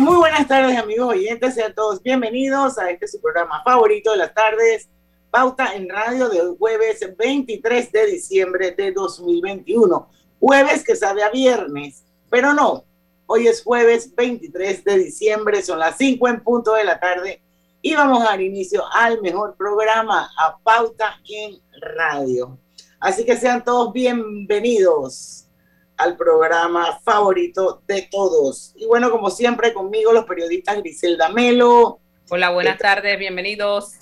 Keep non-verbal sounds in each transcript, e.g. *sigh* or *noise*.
Muy buenas tardes, amigos oyentes. Sean todos bienvenidos a este su programa favorito de las tardes, Pauta en Radio, del jueves 23 de diciembre de 2021. Jueves que sabe a viernes, pero no. Hoy es jueves 23 de diciembre, son las 5 en punto de la tarde y vamos a dar inicio al mejor programa, a Pauta en Radio. Así que sean todos bienvenidos al programa favorito de todos. Y bueno, como siempre, conmigo los periodistas Griselda Melo. Hola, buenas tardes, bienvenidos.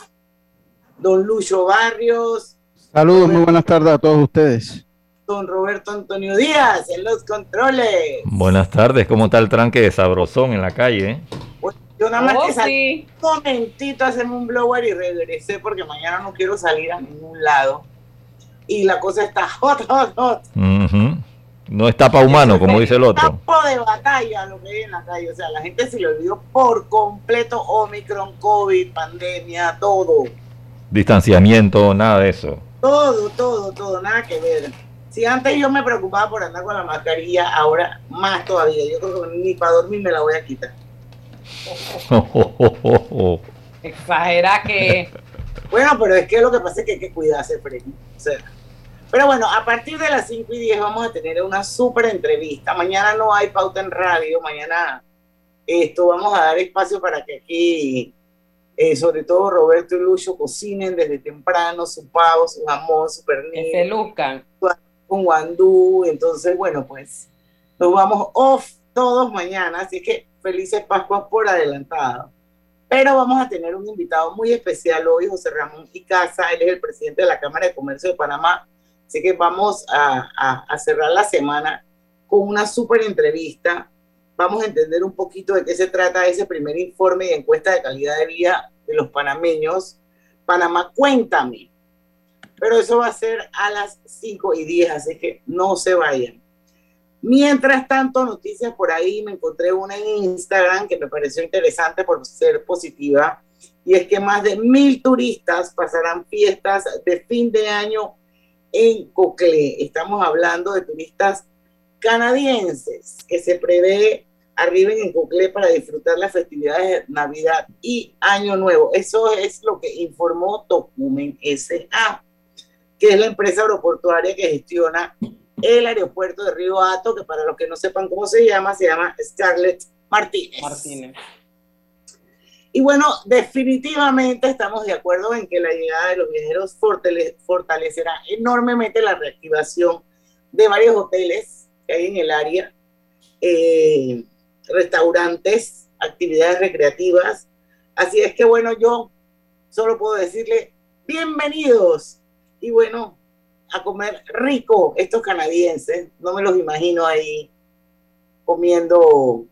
Don Lucho Barrios. Saludos, muy buenas tardes a todos ustedes. Don Roberto Antonio Díaz en los controles. Buenas tardes, ¿cómo está el tranque de sabrosón en la calle? yo nada más oh, que salí un momentito a hacerme un blower y regresé porque mañana no quiero salir a ningún lado. Y la cosa está *laughs* hot, hot, hot. No es tapa humano, como dice el otro. Campo de batalla lo que hay en la calle. O sea, la gente se le olvidó por completo Omicron, COVID, pandemia, todo. Distanciamiento, nada de eso. Todo, todo, todo, nada que ver. Si antes yo me preocupaba por andar con la mascarilla, ahora más todavía. Yo creo que ni para dormir me la voy a quitar. *laughs* Exagera que. Bueno, pero es que lo que pasa es que hay que cuidarse, Freddy. O sea, pero bueno, a partir de las 5 y 10 vamos a tener una súper entrevista. Mañana no hay pauta en radio, mañana esto vamos a dar espacio para que aquí, eh, sobre todo Roberto y Lucho, cocinen desde temprano su pavo, su jamón, su pernil. Que se luzcan. Con guandú. Entonces, bueno, pues nos vamos off todos mañana, así que felices Pascuas por adelantado. Pero vamos a tener un invitado muy especial hoy, José Ramón Icaza, él es el presidente de la Cámara de Comercio de Panamá Así que vamos a, cerrar la semana con una súper entrevista. Vamos a entender un poquito de qué se trata ese primer informe y encuesta de calidad de vida de los panameños. Panamá, cuéntame. Pero eso va a ser a las 5 y 10, así que no se vayan. Mientras tanto, noticias por ahí, me encontré una en Instagram que me pareció interesante por ser positiva, y es que más de mil turistas pasarán fiestas de fin de año en Cocle. Estamos hablando de turistas canadienses que se prevé arriben en Cocle para disfrutar las festividades de Navidad y Año Nuevo. Eso es lo que informó Tocumen SA, que es la empresa aeroportuaria que gestiona el aeropuerto de Río Hato, que para los que no sepan cómo se llama, se llama Scarlett Martínez. Martínez. Y bueno, definitivamente estamos de acuerdo en que la llegada de los viajeros fortalecerá enormemente la reactivación de varios hoteles que hay en el área, eh, restaurantes, actividades recreativas. Así es que bueno, yo solo puedo decirle bienvenidos y bueno, a comer rico estos canadienses. No me los imagino ahí comiendo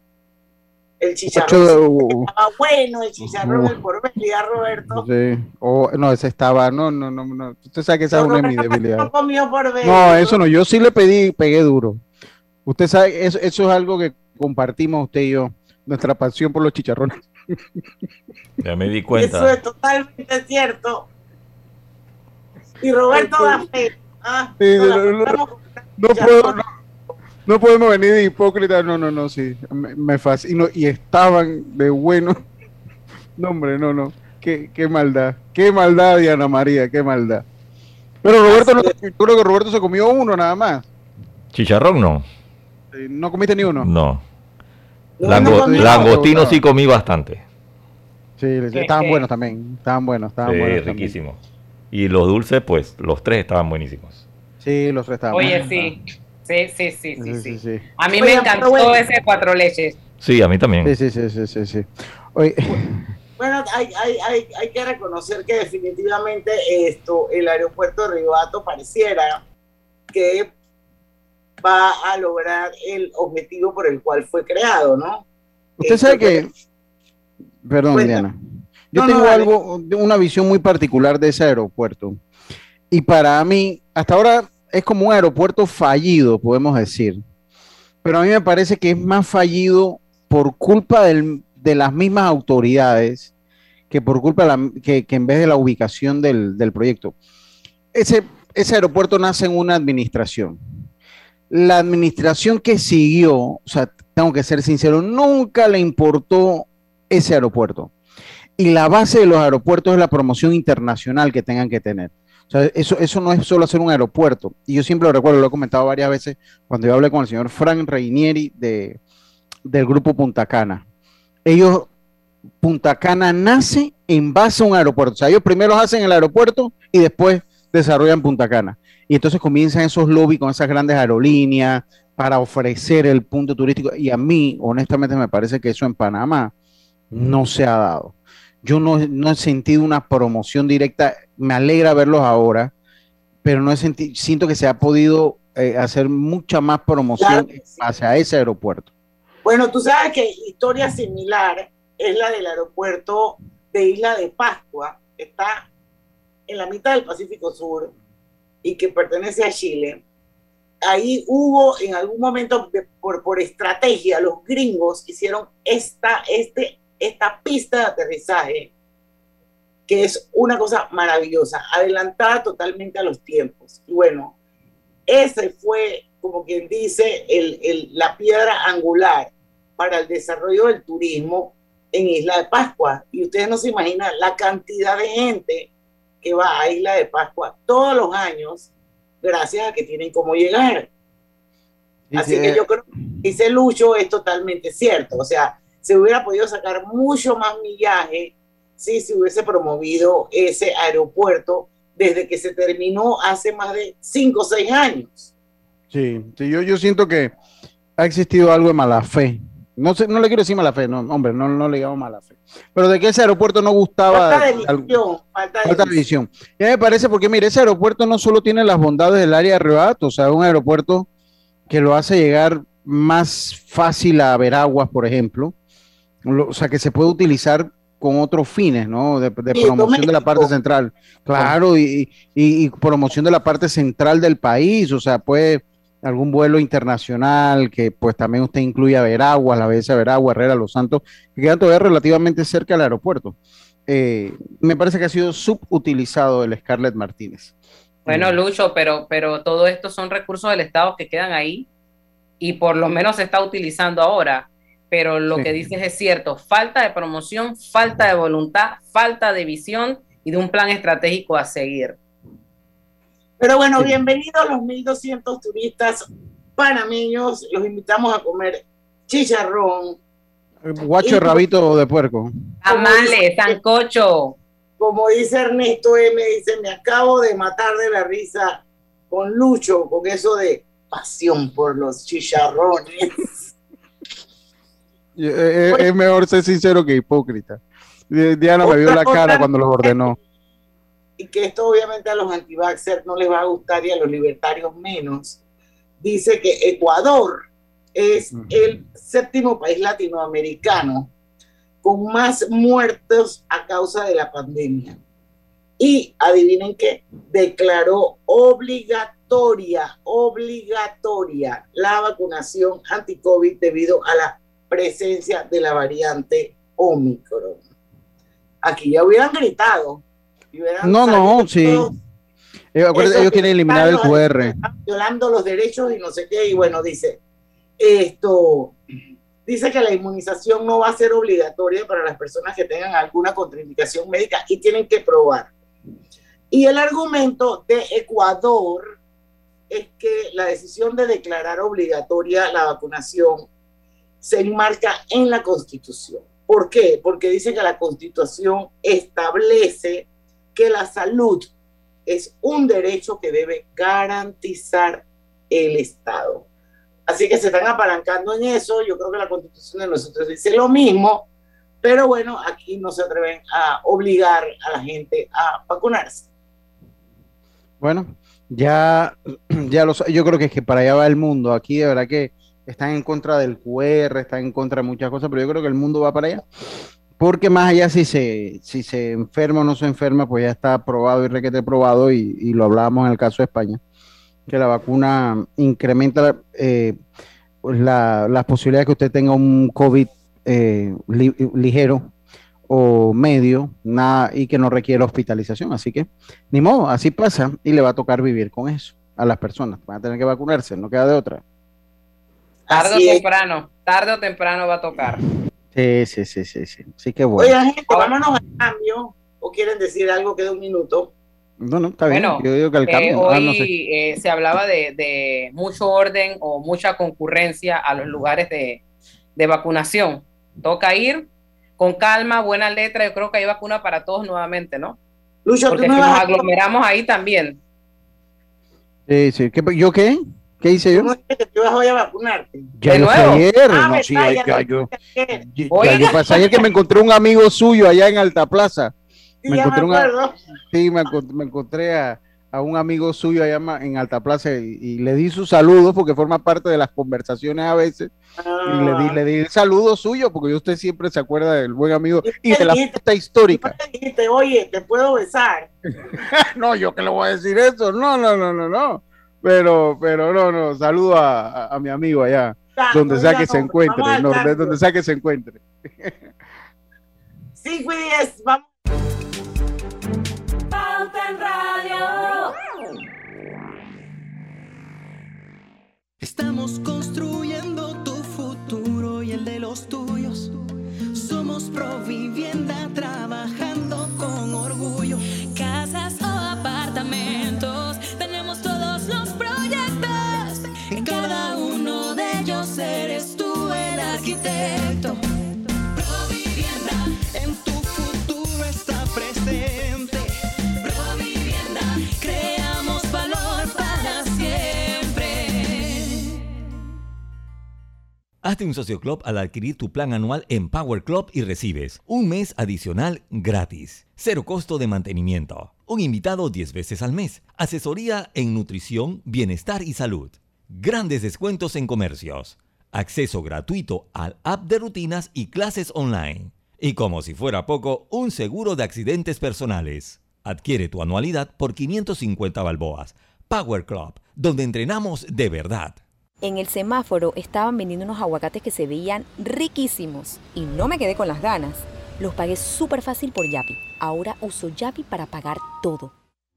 el chicharrón. estaba bueno el chicharrón del porvenir, Roberto. Sí. Oh, no, ese estaba, no, no, no, no. Usted sabe que esa es una de mis debilidades. No No, eso no, yo sí le pedí, pegué duro. Usted sabe, eso, eso es algo que compartimos usted y yo, nuestra pasión por los chicharrones. *laughs* Ya me di cuenta. Eso es totalmente cierto. Y Roberto da fe. Ah, sí, no, no, no, puedo, no podemos venir de hipócritas, no, no, no, sí, me, me fascino. Y estaban de bueno. *laughs* No, hombre, no, no. Qué, qué maldad, qué maldad, Diana María, qué maldad. Pero Roberto, no, yo creo que Roberto se comió uno nada más. Chicharrón no. ¿No comiste ni uno? No. langostino sí comí bastante. Sí, estaban buenos también. Estaban buenos, estaban sí, buenos. riquísimos. Y los dulces, pues, los tres estaban buenísimos. Sí, los tres estaban Oye, sí. Sí, sí, sí, sí, A mí me encantó ese cuatro leches. Sí, a mí también. Sí, sí, sí, sí, sí. Bueno, hay, hay, hay, hay, que reconocer que definitivamente esto, el aeropuerto de Ribato pareciera que va a lograr el objetivo por el cual fue creado, ¿no? Usted sabe que, perdón, Diana, yo tengo algo, una visión muy particular de ese aeropuerto. Y para mí, hasta ahora es como un aeropuerto fallido, podemos decir. Pero a mí me parece que es más fallido por culpa de las mismas autoridades que por culpa de que, en vez de la ubicación del, del proyecto. Ese, ese aeropuerto nace en una administración. La administración que siguió, o sea, tengo que ser sincero, nunca le importó ese aeropuerto. Y la base de los aeropuertos es la promoción internacional que tengan que tener. O sea, eso, eso no es solo hacer un aeropuerto. Y yo siempre lo recuerdo, lo he comentado varias veces cuando yo hablé con el señor Frank Reinieri de, del grupo Punta Cana. Ellos, Punta Cana nace en base a un aeropuerto. O sea, ellos primero hacen el aeropuerto y después desarrollan Punta Cana. Y entonces comienzan esos lobbies con esas grandes aerolíneas para ofrecer el punto turístico. Y a mí, honestamente, me parece que eso en Panamá no se ha dado. Yo no, he sentido una promoción directa. Me alegra verlos ahora, pero no he sentido, siento que se ha podido eh, hacer mucha más promoción hacia ese aeropuerto. Bueno, tú sabes que historia similar es la del aeropuerto de Isla de Pascua, está en la mitad del Pacífico Sur y que pertenece a Chile, ahí hubo en algún momento, por, por estrategia, los gringos hicieron esta, este, esta pista de aterrizaje, que es una cosa maravillosa, adelantada totalmente a los tiempos. Y bueno, ese fue, como quien dice, el, el, la piedra angular para el desarrollo del turismo en Isla de Pascua. Y ustedes no se imaginan la cantidad de gente que va a Isla de Pascua todos los años, gracias a que tienen cómo llegar. Así que yo creo que dice Lucho es totalmente cierto. O sea, se hubiera podido sacar mucho más millaje si se hubiese promovido ese aeropuerto desde que se terminó hace más de cinco o seis años. Sí, yo, yo siento que ha existido algo de mala fe no, sé, no le quiero decir mala fe, no, hombre, no, no le llamo mala fe. Pero de que ese aeropuerto no gustaba. Falta de visión. Falta de, visión. Ya me parece, porque mire, ese aeropuerto no solo tiene las bondades del área de Rebato, o sea, es un aeropuerto que lo hace llegar más fácil a Veraguas, por ejemplo. O sea, que se puede utilizar con otros fines, ¿no? De, promoción de la parte central. Claro, y, y, y, promoción de la parte central del país, o sea, puede algún vuelo internacional, que pues también usted incluye a Veragua, la BS Veragua, Herrera, Los Santos, que quedan todavía relativamente cerca del aeropuerto. Eh, me parece que ha sido subutilizado el Scarlett Martínez. Bueno, Lucho, pero, pero todo esto son recursos del Estado que quedan ahí y por lo menos se está utilizando ahora. Pero lo que dices es cierto, falta de promoción, falta de voluntad, falta de visión y de un plan estratégico a seguir. Pero bueno, bienvenidos los 1.200 turistas panameños. Los invitamos a comer chicharrón. Guacho de rabito de puerco. Amale, sancocho. Como dice Ernesto M, dice, me acabo de matar de la risa con Lucho, con eso de pasión por los chicharrones. *laughs* Eh, eh, es, mejor ser sincero que hipócrita. Diana me vio la cara cuando los ordenó y que esto obviamente a los anti no les va a gustar y a los libertarios menos, dice que Ecuador es el séptimo país latinoamericano con más muertos a causa de la pandemia. Y adivinen qué, declaró obligatoria, obligatoria la vacunación anti-COVID debido a la presencia de la variante Omicron. Aquí ya hubieran gritado, no, no, sí. ellos quieren eliminar el QR. Violando los derechos y no sé qué. Y bueno, dice, esto, dice que la inmunización no va a ser obligatoria para las personas que tengan alguna contraindicación médica y tienen que probar. Y el argumento de Ecuador es que la decisión de declarar obligatoria la vacunación se enmarca en la Constitución. ¿Por qué? Porque dice que la Constitución establece que la salud es un derecho que debe garantizar el Estado. Así que se están apalancando en eso. Yo creo que la constitución de nosotros dice lo mismo, pero bueno, aquí no se atreven a obligar a la gente a vacunarse. Bueno, ya, *clears throat* ya lo, yo creo que es que para allá va el mundo. Aquí de verdad que están en contra del QR, están en contra de muchas cosas, pero yo creo que el mundo va para allá. Porque más allá si se, si se enferma o no se enferma, pues ya está probado y requete probado, y, lo hablábamos en el caso de España, que la vacuna incrementa eh, pues la, las posibilidades de que usted tenga un COVID eh, li- ligero o medio, nada, y que no requiere hospitalización. Así que, ni modo, así pasa y le va a tocar vivir con eso a las personas. Van a tener que vacunarse, no queda de otra. Tarde Así o es. temprano, tarde o temprano va a tocar. Sí, sí, sí, sí, sí. Así que bueno. Oigan, gente, vámonos al cambio. ¿O quieren decir algo que de un minuto? No, no, está bien. Bueno, Yo digo que el Eh, cambio. hoy ah, no sé. eh, se hablaba de, de mucho orden o mucha concurrencia a los lugares de, de vacunación. Toca ir con calma, buena letra. Yo creo que hay vacuna para todos nuevamente, ¿no? Lucho, Porque tú si nos a, aglomeramos ahí también. Sí, sí. ¿Qué- ¿Yo qué? ¿Qué hice yo? no dices que tú vas hoy a vacunarte. Ya ¿De lo nuevo? ayer. Ah, no, sí, Ya ya yo. ya- pasé ayer que me encontré un amigo suyo allá en Alta Plaza. Sí, Me ya me encontré. Sí, me, encont- me encontré a, a un amigo suyo allá en Alta Plaza y, y le di sus saludos porque forma parte de las conversaciones a veces. Y le di, Ah. le di el saludo suyo porque usted siempre se acuerda del buen amigo y ¿Y de la fiesta Y histórica. le dijiste, oye, te puedo besar. *laughs* No, yo que le voy a decir eso. No, no, no, no, no. Pero, pero no, no. Saludo a, a- a mi amigo allá, donde sea que se encuentre, no, donde sea que se encuentre. 5 y 10, vamos. Un socio club al adquirir tu plan anual en Power Club y recibes un mes adicional gratis, cero costo de mantenimiento, un invitado 10 veces al mes, asesoría en nutrición, bienestar y salud, grandes descuentos en comercios, acceso gratuito al app de rutinas y clases online, y como si fuera poco, un seguro de accidentes personales. Adquiere tu anualidad por 550 balboas. Power Club, donde entrenamos de verdad. En el semáforo estaban vendiendo unos aguacates que se veían riquísimos y no me quedé con las ganas. Los pagué súper fácil por Yapi. Ahora uso Yapi para pagar todo.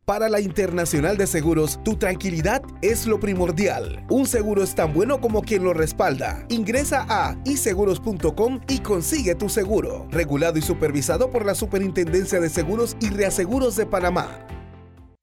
Para la Internacional de Seguros, tu tranquilidad es lo primordial. Un seguro es tan bueno como quien lo respalda. Ingresa a iseguros.com y consigue tu seguro. Regulado y supervisado por la Superintendencia de Seguros y Reaseguros de Panamá.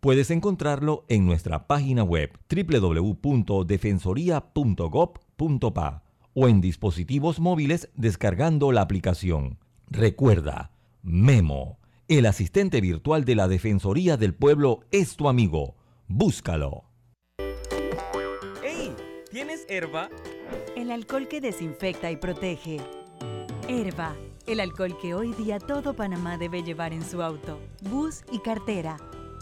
Puedes encontrarlo en nuestra página web www.defensoría.gov.pa o en dispositivos móviles descargando la aplicación. Recuerda, Memo, el asistente virtual de la Defensoría del Pueblo es tu amigo. Búscalo. ¡Ey! ¿Tienes herba? El alcohol que desinfecta y protege. Herba, el alcohol que hoy día todo Panamá debe llevar en su auto, bus y cartera.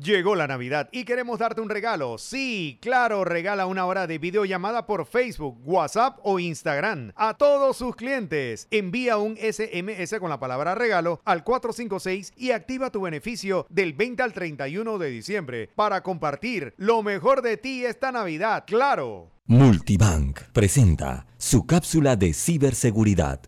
Llegó la Navidad y queremos darte un regalo. Sí, claro, regala una hora de videollamada por Facebook, WhatsApp o Instagram a todos sus clientes. Envía un SMS con la palabra regalo al 456 y activa tu beneficio del 20 al 31 de diciembre para compartir lo mejor de ti esta Navidad. Claro. Multibank presenta su cápsula de ciberseguridad.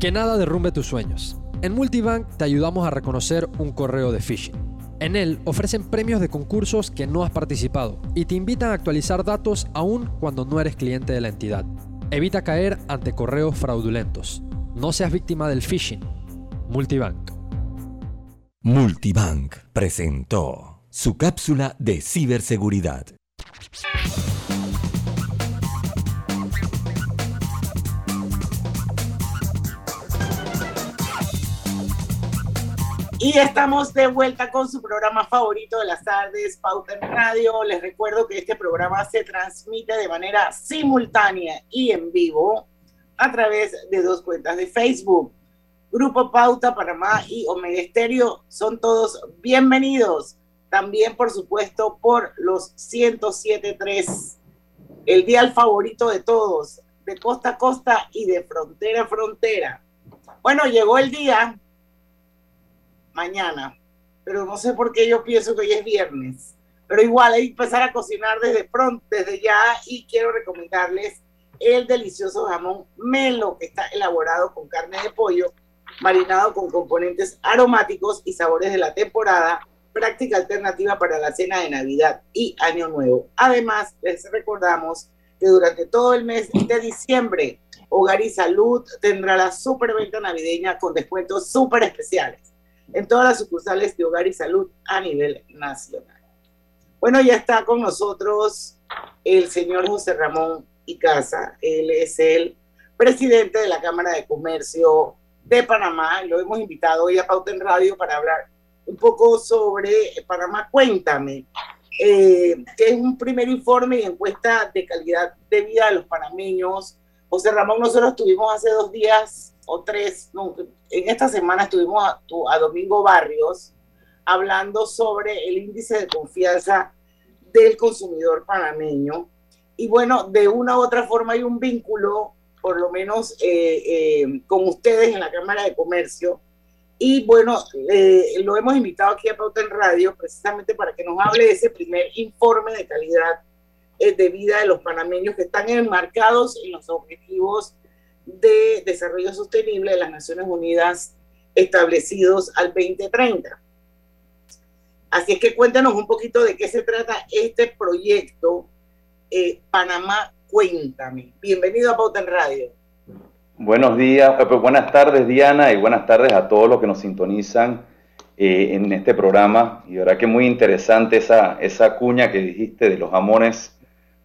Que nada derrumbe tus sueños. En Multibank te ayudamos a reconocer un correo de phishing. En él ofrecen premios de concursos que no has participado y te invitan a actualizar datos aún cuando no eres cliente de la entidad. Evita caer ante correos fraudulentos. No seas víctima del phishing. Multibank. Multibank presentó su cápsula de ciberseguridad. Y estamos de vuelta con su programa favorito de las tardes, Pauta en Radio. Les recuerdo que este programa se transmite de manera simultánea y en vivo a través de dos cuentas de Facebook. Grupo Pauta Panamá y Omega Estéreo son todos bienvenidos. También, por supuesto, por los 107.3, el día favorito de todos, de costa a costa y de frontera a frontera. Bueno, llegó el día mañana, pero no sé por qué yo pienso que hoy es viernes. Pero igual hay que empezar a cocinar desde pronto, desde ya, y quiero recomendarles el delicioso jamón melo, que está elaborado con carne de pollo, marinado con componentes aromáticos y sabores de la temporada, práctica alternativa para la cena de Navidad y Año Nuevo. Además, les recordamos que durante todo el mes de diciembre, Hogar y Salud tendrá la superventa navideña con descuentos súper especiales en todas las sucursales de Hogar y Salud a nivel nacional. Bueno, ya está con nosotros el señor José Ramón Icaza. Él es el presidente de la Cámara de Comercio de Panamá. Lo hemos invitado hoy a Pauta en Radio para hablar un poco sobre Panamá Cuéntame, eh, que es un primer informe y encuesta de calidad de vida de los panameños. José Ramón, nosotros tuvimos hace dos días o tres, en esta semana estuvimos a, Domingo Barrios hablando sobre el índice de confianza del consumidor panameño. Y bueno, de una u otra forma hay un vínculo, por lo menos eh, eh, con ustedes en la Cámara de Comercio. Y bueno, eh, lo hemos invitado aquí a Pauta en Radio precisamente para que nos hable de ese primer informe de calidad de vida de los panameños que están enmarcados en los objetivos de Desarrollo Sostenible de las Naciones Unidas establecidos al 2030. Así es que cuéntanos un poquito de qué se trata este proyecto eh, Panamá Cuéntame. Bienvenido a Pauta en Radio. Buenos días, eh, pues buenas tardes Diana y buenas tardes a todos los que nos sintonizan eh, en este programa. Y verdad que muy interesante esa, esa cuña que dijiste de los jamones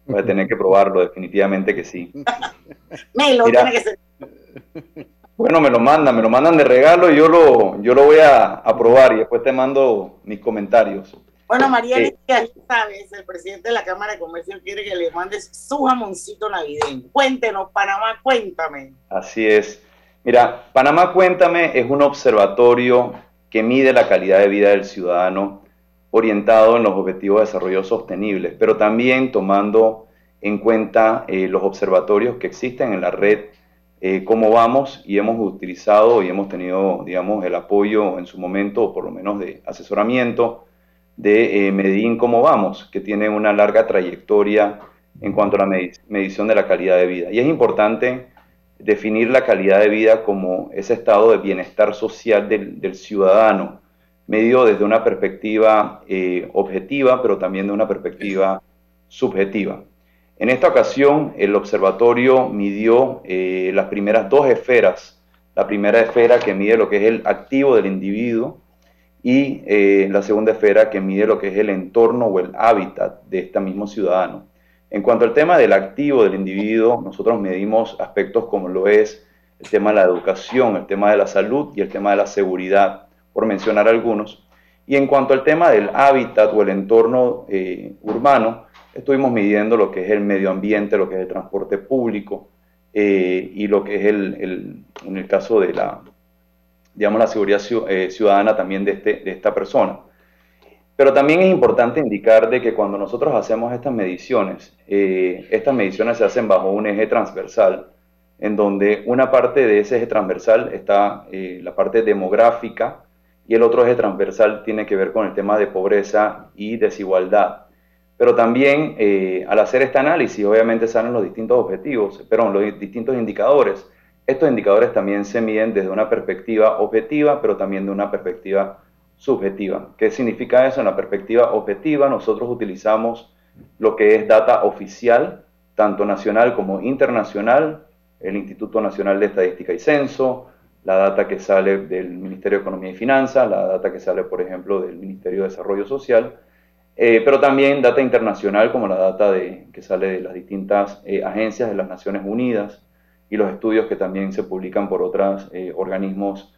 Voy a tener que probarlo, definitivamente que sí. Melo, tiene que ser. Bueno, me lo mandan, me lo mandan de regalo y yo lo, yo lo voy a, probar y después te mando mis comentarios. Bueno, María eh, sabes, el presidente de la Cámara de Comercio quiere que le mandes su jamoncito navideño. Cuéntenos, Panamá, cuéntame. Así es. Mira, Panamá Cuéntame es un observatorio que mide la calidad de vida del ciudadano orientado en los objetivos de desarrollo sostenible, pero también tomando en cuenta eh, los observatorios que existen en la red, eh, cómo vamos y hemos utilizado y hemos tenido, digamos, el apoyo en su momento, o por lo menos de asesoramiento, de eh, Cómo Vamos, que tiene una larga trayectoria en cuanto a la medición de la calidad de vida. Y es importante definir la calidad de vida como ese estado de bienestar social del, del ciudadano, medido desde una perspectiva eh, objetiva, pero también de una perspectiva subjetiva. En esta ocasión, el observatorio midió eh, las primeras dos esferas. La primera esfera que mide lo que es el activo del individuo y eh, la segunda esfera que mide lo que es el entorno o el hábitat de este mismo ciudadano. En cuanto al tema del activo del individuo, nosotros medimos aspectos como lo es el tema de la educación, el tema de la salud y el tema de la seguridad, por mencionar algunos. Y en cuanto al tema del hábitat o el entorno eh, urbano, estuvimos midiendo lo que es el medio ambiente, lo que es el transporte público eh, y lo que es el, en el caso de la, digamos, la seguridad eh, ciudadana también de, este, de esta persona. Pero también es importante indicar de que cuando nosotros hacemos estas mediciones, eh, estas mediciones se hacen bajo un eje transversal, en donde una parte de ese eje transversal está la parte demográfica y el otro eje transversal tiene que ver con el tema de pobreza y desigualdad. Pero también eh, al hacer este análisis, obviamente salen los distintos objetivos, perdón, los distintos indicadores. Estos indicadores también se miden desde una perspectiva objetiva, pero también de una perspectiva subjetiva. ¿Qué significa eso? En la perspectiva objetiva, nosotros utilizamos lo que es data oficial, tanto nacional como internacional, el Instituto Nacional de Estadística y Censo, la data que sale del Ministerio de Economía y Finanzas, la data que sale, por ejemplo, del Ministerio de Desarrollo Social, eh, pero también data internacional como la data que sale de las distintas eh, agencias de las Naciones Unidas y los estudios que también se publican por otros eh, organismos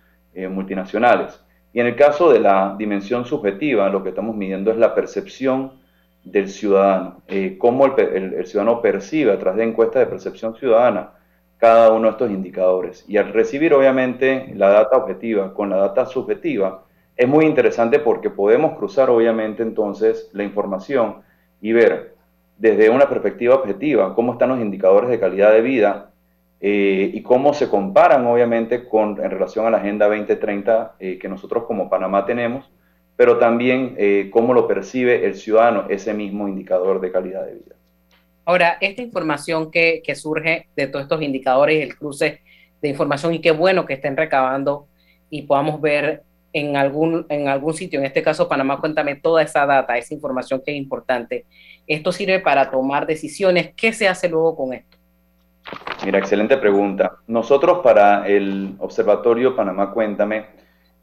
multinacionales. Y en el caso de la dimensión subjetiva, lo que estamos midiendo es la percepción del ciudadano, cómo el, el, ciudadano percibe a través de encuestas de percepción ciudadana cada uno de estos indicadores. Y al recibir obviamente la data objetiva con la data subjetiva, es muy interesante porque podemos cruzar obviamente entonces la información y ver desde una perspectiva objetiva cómo están los indicadores de calidad de vida eh, y cómo se comparan obviamente con, en relación a la Agenda 2030 eh, que nosotros como Panamá tenemos, pero también eh, cómo lo percibe el ciudadano ese mismo indicador de calidad de vida. Ahora, esta información que, que surge de todos estos indicadores, el cruce de información y qué bueno que estén recabando y podamos ver en algún, en algún sitio, en este caso Panamá, cuéntame toda esa data, esa información que es importante. Esto sirve para tomar decisiones. ¿Qué se hace luego con esto? Mira, excelente pregunta. Nosotros para el Observatorio Panamá Cuéntame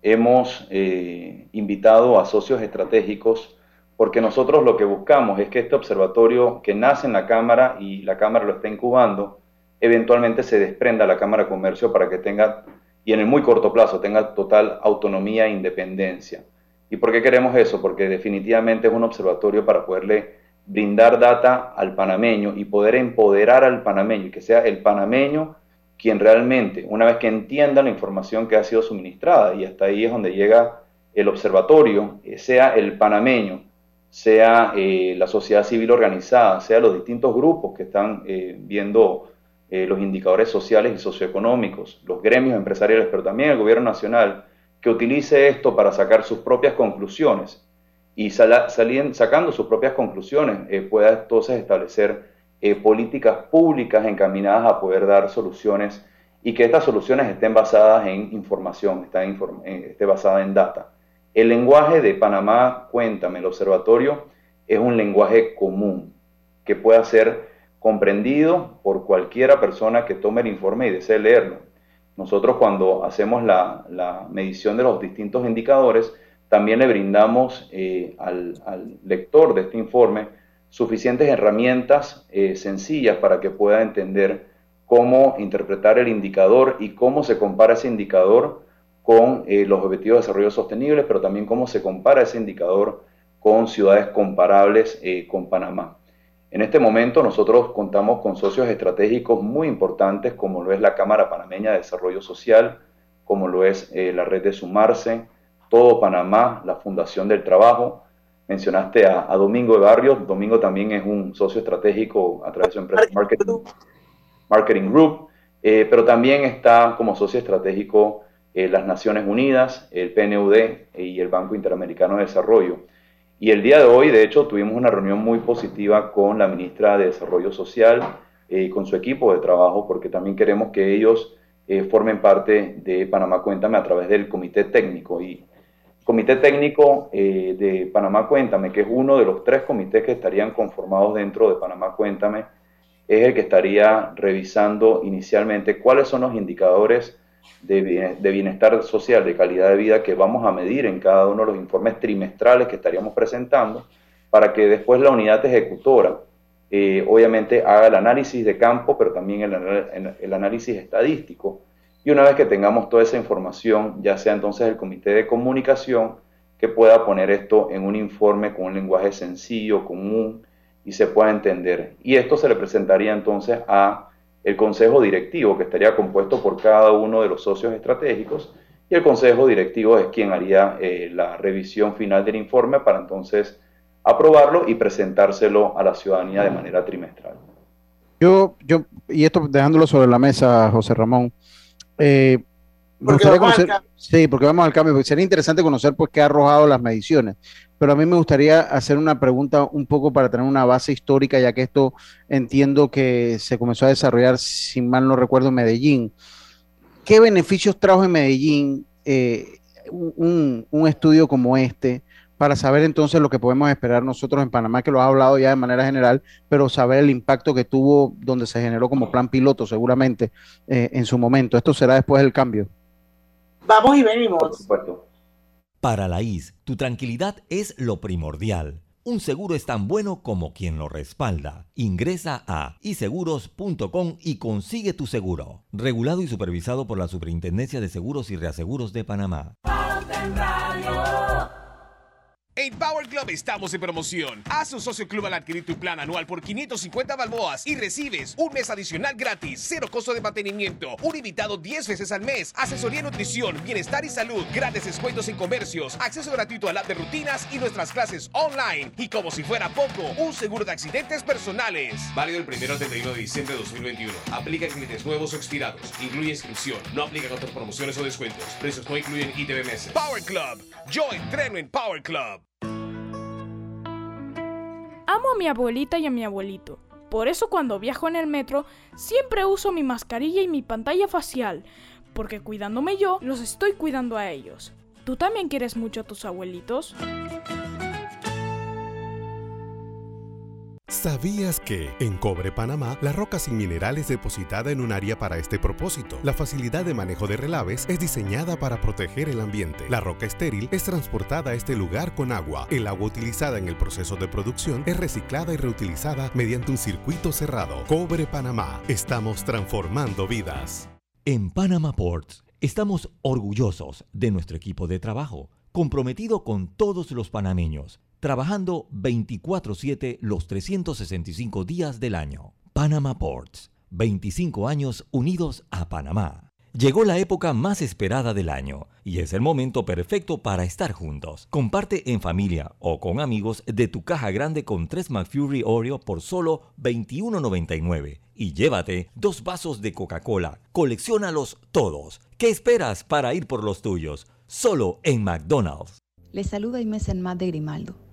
hemos eh, invitado a socios estratégicos porque nosotros lo que buscamos es que este observatorio que nace en la Cámara y la Cámara lo está incubando, eventualmente se desprenda a la Cámara de Comercio para que tenga y en el muy corto plazo tenga total autonomía e independencia. ¿Y por qué queremos eso? Porque definitivamente es un observatorio para poderle brindar data al panameño y poder empoderar al panameño y que sea el panameño quien realmente, una vez que entienda la información que ha sido suministrada, y hasta ahí es donde llega el observatorio, sea el panameño, sea eh, la sociedad civil organizada, sea los distintos grupos que están eh, viendo eh, los indicadores sociales y socioeconómicos, los gremios empresariales, pero también el gobierno nacional, que utilice esto para sacar sus propias conclusiones y sacando sus propias conclusiones pueda entonces establecer políticas públicas encaminadas a poder dar soluciones y que estas soluciones estén basadas en información, estén, esté basada en data. El lenguaje de Panamá, cuéntame, el observatorio, es un lenguaje común que pueda ser comprendido por cualquiera persona que tome el informe y desee leerlo. Nosotros cuando hacemos la, medición de los distintos indicadores, también le brindamos eh, al, lector de este informe suficientes herramientas eh, sencillas para que pueda entender cómo interpretar el indicador y cómo se compara ese indicador con eh, los objetivos de desarrollo sostenible, pero también cómo se compara ese indicador con ciudades comparables con Panamá. En este momento nosotros contamos con socios estratégicos muy importantes como lo es la Cámara Panameña de Desarrollo Social, como lo es eh, la red de Sumarse, Todo Panamá, la Fundación del Trabajo. Mencionaste a, Domingo de Barrios, Domingo también es un socio estratégico a través de su empresa Marketing, Group, eh, pero también está como socio estratégico eh, las Naciones Unidas, el PNUD y el Banco Interamericano de Desarrollo. Y el día de hoy, de hecho, tuvimos una reunión muy positiva con la ministra de Desarrollo Social eh, y con su equipo de trabajo, porque también queremos que ellos eh, formen parte de Panamá Cuéntame a través del comité técnico. Y Comité Técnico eh, de Panamá Cuéntame, que es uno de los tres comités que estarían conformados dentro de Panamá Cuéntame, es el que estaría revisando inicialmente cuáles son los indicadores de, bienestar social, de calidad de vida que vamos a medir en cada uno de los informes trimestrales que estaríamos presentando, para que después la unidad ejecutora eh, obviamente haga el análisis de campo, pero también el, el análisis estadístico y una vez que tengamos toda esa información, ya sea entonces el comité de comunicación que pueda poner esto en un informe con un lenguaje sencillo, común y se pueda entender. Y esto se le presentaría entonces a el consejo directivo que estaría compuesto por cada uno de los socios estratégicos y el consejo directivo es quien haría eh, la revisión final del informe para entonces aprobarlo y presentárselo a la ciudadanía de manera trimestral. Yo, yo, y esto dejándolo sobre la mesa, José Ramón, eh, sí, porque vamos al cambio, sería interesante conocer pues qué ha arrojado las mediciones, pero a mí me gustaría hacer una pregunta un poco para tener una base histórica, ya que esto entiendo que se comenzó a desarrollar, si mal no recuerdo, en Medellín. ¿Qué beneficios trajo en Medellín eh, un, un, estudio como este? para saber entonces lo que podemos esperar nosotros en Panamá, que lo ha hablado ya de manera general, pero saber el impacto que tuvo donde se generó como plan piloto seguramente eh, en su momento. Esto será después del cambio. Vamos y venimos. Para la IS, tu tranquilidad es lo primordial. Un seguro es tan bueno como quien lo respalda. Ingresa a iseguros.com y consigue tu seguro. Regulado y supervisado por la Superintendencia de Seguros y Reaseguros de Panamá. En Power Club estamos en promoción. Haz un socio club al adquirir tu plan anual por 550 balboas y recibes un mes adicional gratis, cero costo de mantenimiento, un invitado 10 veces al mes, asesoría en nutrición, bienestar y salud, grandes descuentos en comercios, acceso gratuito al app de rutinas y nuestras clases online. Y como si fuera poco, un seguro de accidentes personales. Válido el 1 al 31 de diciembre de 2021. Aplica en clientes nuevos o expirados. Incluye inscripción. No aplica otras promociones o descuentos. Precios no incluyen ITBMS. Power Club. Yo entreno en Power Club. Amo a mi abuelita y a mi abuelito. Por eso cuando viajo en el metro siempre uso mi mascarilla y mi pantalla facial, porque cuidándome yo, los estoy cuidando a ellos. ¿Tú también quieres mucho a tus abuelitos? ¿Sabías que en Cobre Panamá la roca sin mineral es depositada en un área para este propósito? La facilidad de manejo de relaves es diseñada para proteger el ambiente. La roca estéril es transportada a este lugar con agua. El agua utilizada en el proceso de producción es reciclada y reutilizada mediante un circuito cerrado. Cobre Panamá. Estamos transformando vidas. En Panama Ports estamos orgullosos de nuestro equipo de trabajo, comprometido con todos los panameños trabajando 24/7 los 365 días del año. Panama Ports, 25 años unidos a Panamá. Llegó la época más esperada del año y es el momento perfecto para estar juntos. Comparte en familia o con amigos de tu caja grande con 3 McFury Oreo por solo $21.99 y llévate dos vasos de Coca-Cola. Colecciónalos todos. ¿Qué esperas para ir por los tuyos? Solo en McDonald's. Les saluda Inés Enmat de Grimaldo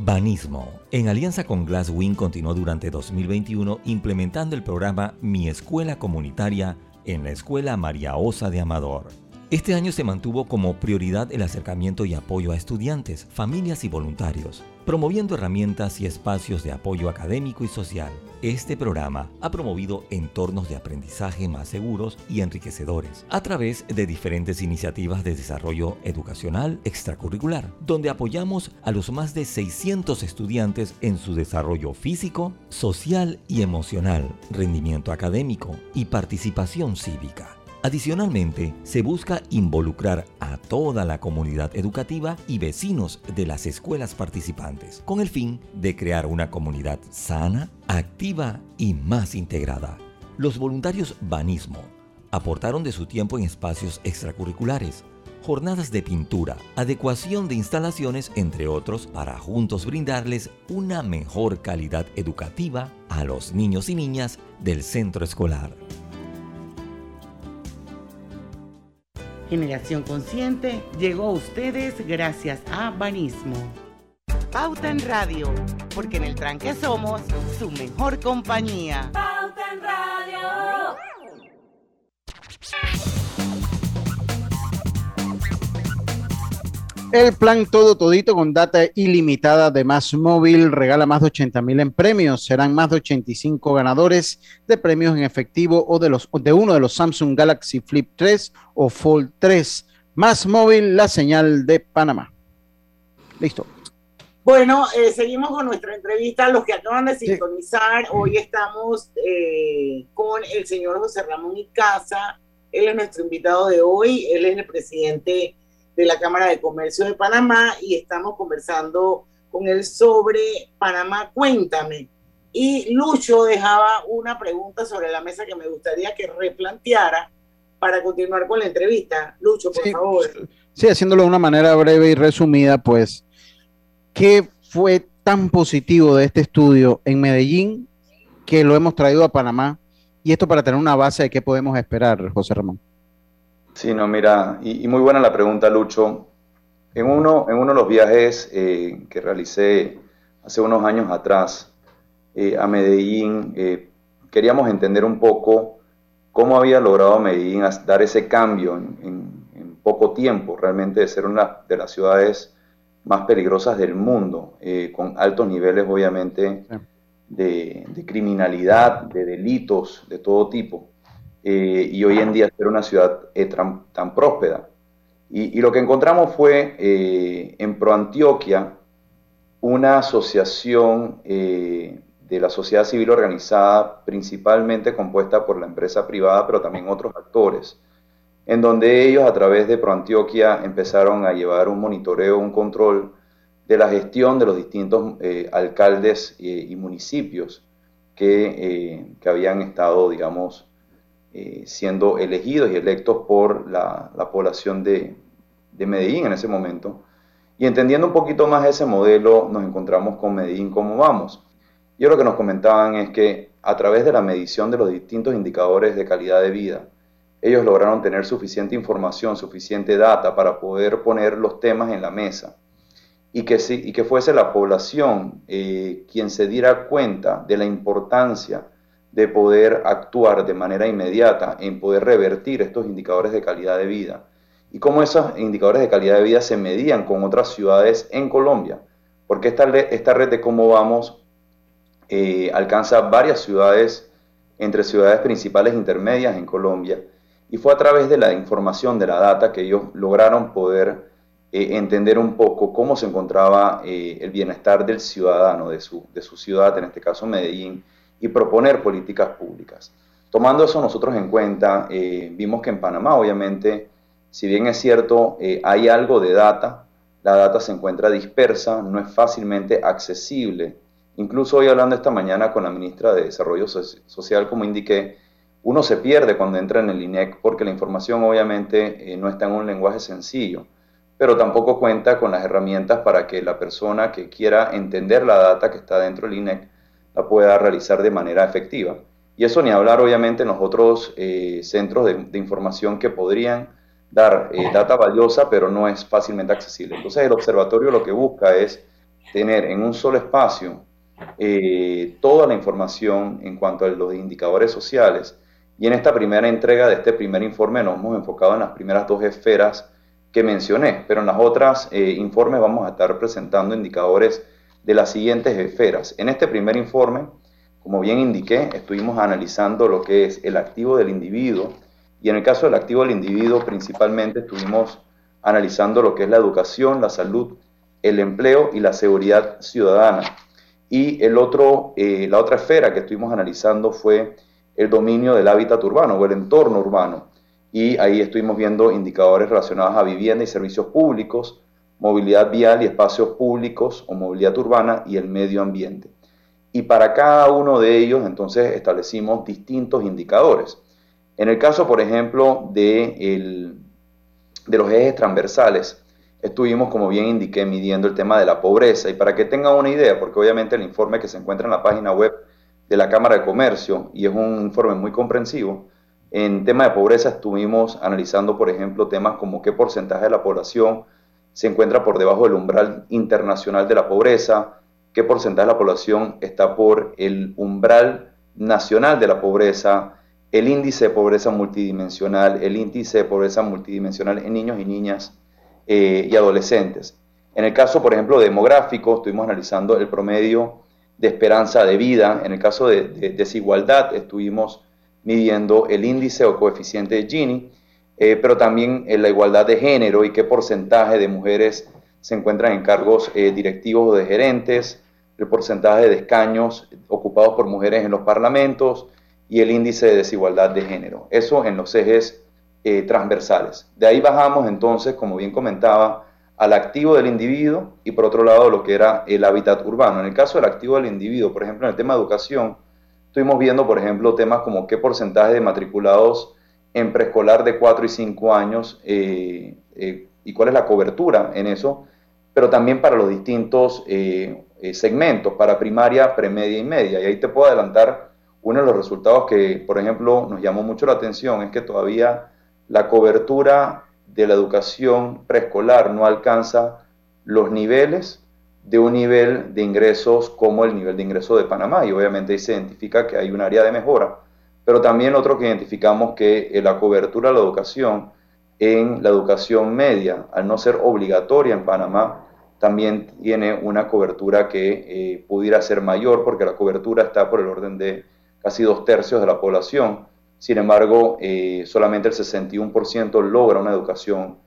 Banismo, en alianza con Glasswing, continuó durante 2021 implementando el programa Mi Escuela Comunitaria en la Escuela María Osa de Amador. Este año se mantuvo como prioridad el acercamiento y apoyo a estudiantes, familias y voluntarios, promoviendo herramientas y espacios de apoyo académico y social. Este programa ha promovido entornos de aprendizaje más seguros y enriquecedores a través de diferentes iniciativas de desarrollo educacional extracurricular, donde apoyamos a los más de 600 estudiantes en su desarrollo físico, social y emocional, rendimiento académico y participación cívica. Adicionalmente, se busca involucrar a toda la comunidad educativa y vecinos de las escuelas participantes, con el fin de crear una comunidad sana, activa y más integrada. Los voluntarios Banismo aportaron de su tiempo en espacios extracurriculares, jornadas de pintura, adecuación de instalaciones, entre otros, para juntos brindarles una mejor calidad educativa a los niños y niñas del centro escolar. Generación Consciente llegó a ustedes gracias a Banismo. Pauta en Radio, porque en el tranque somos su mejor compañía. Pauta en Radio. El plan Todo Todito con data ilimitada de Más Móvil regala más de 80 mil en premios. Serán más de 85 ganadores de premios en efectivo o de, los, de uno de los Samsung Galaxy Flip 3 o Fold 3. Más Móvil, la señal de Panamá. Listo. Bueno, eh, seguimos con nuestra entrevista. Los que acaban de sintonizar, hoy estamos eh, con el señor José Ramón Icaza. Él es nuestro invitado de hoy. Él es el presidente de la Cámara de Comercio de Panamá y estamos conversando con él sobre Panamá Cuéntame. Y Lucho dejaba una pregunta sobre la mesa que me gustaría que replanteara para continuar con la entrevista. Lucho, por favor. Sí, haciéndolo de una manera breve y resumida, pues, ¿qué fue tan positivo de este estudio en Medellín que lo hemos traído a Panamá? Y esto para tener una base de qué podemos esperar, José Ramón. Sí, no, mira, y, y muy buena la pregunta, Lucho. En uno, en uno de los viajes eh, que realicé hace unos años atrás eh, a Medellín, eh, queríamos entender un poco cómo había logrado Medellín dar ese cambio en, en- en poco tiempo, realmente de ser una de las ciudades más peligrosas del mundo, eh, con altos niveles obviamente de, de criminalidad, de delitos de todo tipo, eh, y hoy en día ser una ciudad eh, tan próspera. Y, lo que encontramos fue eh, en ProAntioquia una asociación eh, de la sociedad civil organizada, principalmente compuesta por la empresa privada, pero también otros actores, en donde ellos a través de ProAntioquia empezaron a llevar un monitoreo, un control de la gestión de los distintos alcaldes y municipios que, que habían estado, digamos, eh, siendo elegidos y electos por la, la población de, de Medellín en ese momento. Y entendiendo un poquito más ese modelo, nos encontramos con Medellín cómo vamos. Y lo que nos comentaban es que a través de la medición de los distintos indicadores de calidad de vida, ellos lograron tener suficiente información, suficiente data para poder poner los temas en la mesa y que, sí- y que fuese la población eh, quien se diera cuenta de la importancia de poder actuar de manera inmediata en poder revertir estos indicadores de calidad de vida. Y cómo esos indicadores de calidad de vida se medían con otras ciudades en Colombia, porque esta, esta red de cómo vamos eh, alcanza varias ciudades, entre ciudades principales intermedias en Colombia, y fue a través de la información, de la data, que ellos lograron poder eh, entender un poco cómo se encontraba eh, el bienestar del ciudadano, de su, de su ciudad, en este caso Medellín, y proponer políticas públicas. Tomando eso nosotros en cuenta, eh, vimos que en Panamá, obviamente, si bien es cierto, eh, hay algo de data, la data se encuentra dispersa, no es fácilmente accesible. Incluso hoy hablando esta mañana con la ministra de Desarrollo So- Social, como indiqué, uno se pierde cuando entra en el INEC porque la información obviamente eh, no está en un lenguaje sencillo, pero tampoco cuenta con las herramientas para que la persona que quiera entender la data que está dentro del INEC pueda realizar de manera efectiva. Y eso ni hablar obviamente en los otros eh, centros de, información que podrían dar eh, data valiosa, pero no es fácilmente accesible. Entonces el observatorio lo que busca es tener en un solo espacio eh, toda la información en cuanto a los indicadores sociales. Y en esta primera entrega de este primer informe nos hemos enfocado en las primeras dos esferas que mencioné, pero en las otras informes vamos a estar presentando indicadores de las siguientes esferas. En este primer informe, como bien indiqué, estuvimos analizando lo que es el activo del individuo y en el caso del activo del individuo principalmente estuvimos analizando lo que es la educación, la salud, el empleo y la seguridad ciudadana. Y el otro, eh, la otra esfera que estuvimos analizando fue el dominio del hábitat urbano o el entorno urbano. Y ahí estuvimos viendo indicadores relacionados a vivienda y servicios públicos, movilidad vial y espacios públicos o movilidad urbana y el medio ambiente. Y para cada uno de ellos entonces establecimos distintos indicadores. En el caso, por ejemplo, de, el- de los ejes transversales, estuvimos, como bien indiqué, midiendo el tema de la pobreza. Y para que tengan una idea, porque obviamente el informe que se encuentra en la página web de la Cámara de Comercio, y es un informe muy comprensivo, en tema de pobreza estuvimos analizando, por ejemplo, temas como qué porcentaje de la población se encuentra por debajo del umbral internacional de la pobreza, qué porcentaje de la población está por el umbral nacional de la pobreza, el índice de pobreza multidimensional, el índice de pobreza multidimensional en niños y niñas eh, y adolescentes. En el caso, por ejemplo, demográfico, estuvimos analizando el promedio de esperanza de vida. En el caso de, desigualdad, estuvimos midiendo el índice o coeficiente de Gini, eh, pero también en la igualdad de género y qué porcentaje de mujeres se encuentran en cargos eh, directivos o de gerentes, el porcentaje de escaños ocupados por mujeres en los parlamentos y el índice de desigualdad de género. Eso en los ejes eh, transversales. De ahí bajamos entonces, como bien comentaba, al activo del individuo y por otro lado lo que era el hábitat urbano. En el caso del activo del individuo, por ejemplo, en el tema de educación, estuvimos viendo, por ejemplo, temas como qué porcentaje de matriculados en preescolar de 4 y 5 años eh, eh, y cuál es la cobertura en eso, pero también para los distintos segmentos, para primaria, premedia y media. Y ahí te puedo adelantar uno de los resultados que, por ejemplo, nos llamó mucho la atención, es que todavía la cobertura de la educación preescolar no alcanza los niveles de un nivel de ingresos como el nivel de ingreso de Panamá y obviamente ahí se identifica que hay un área de mejora, pero también otro que identificamos que eh, la cobertura de la educación en la educación media, al no ser obligatoria en Panamá, también tiene una cobertura que eh, pudiera ser mayor porque la cobertura está por el orden de casi dos tercios de la población sin embargo, eh, solamente el 61% logra una educación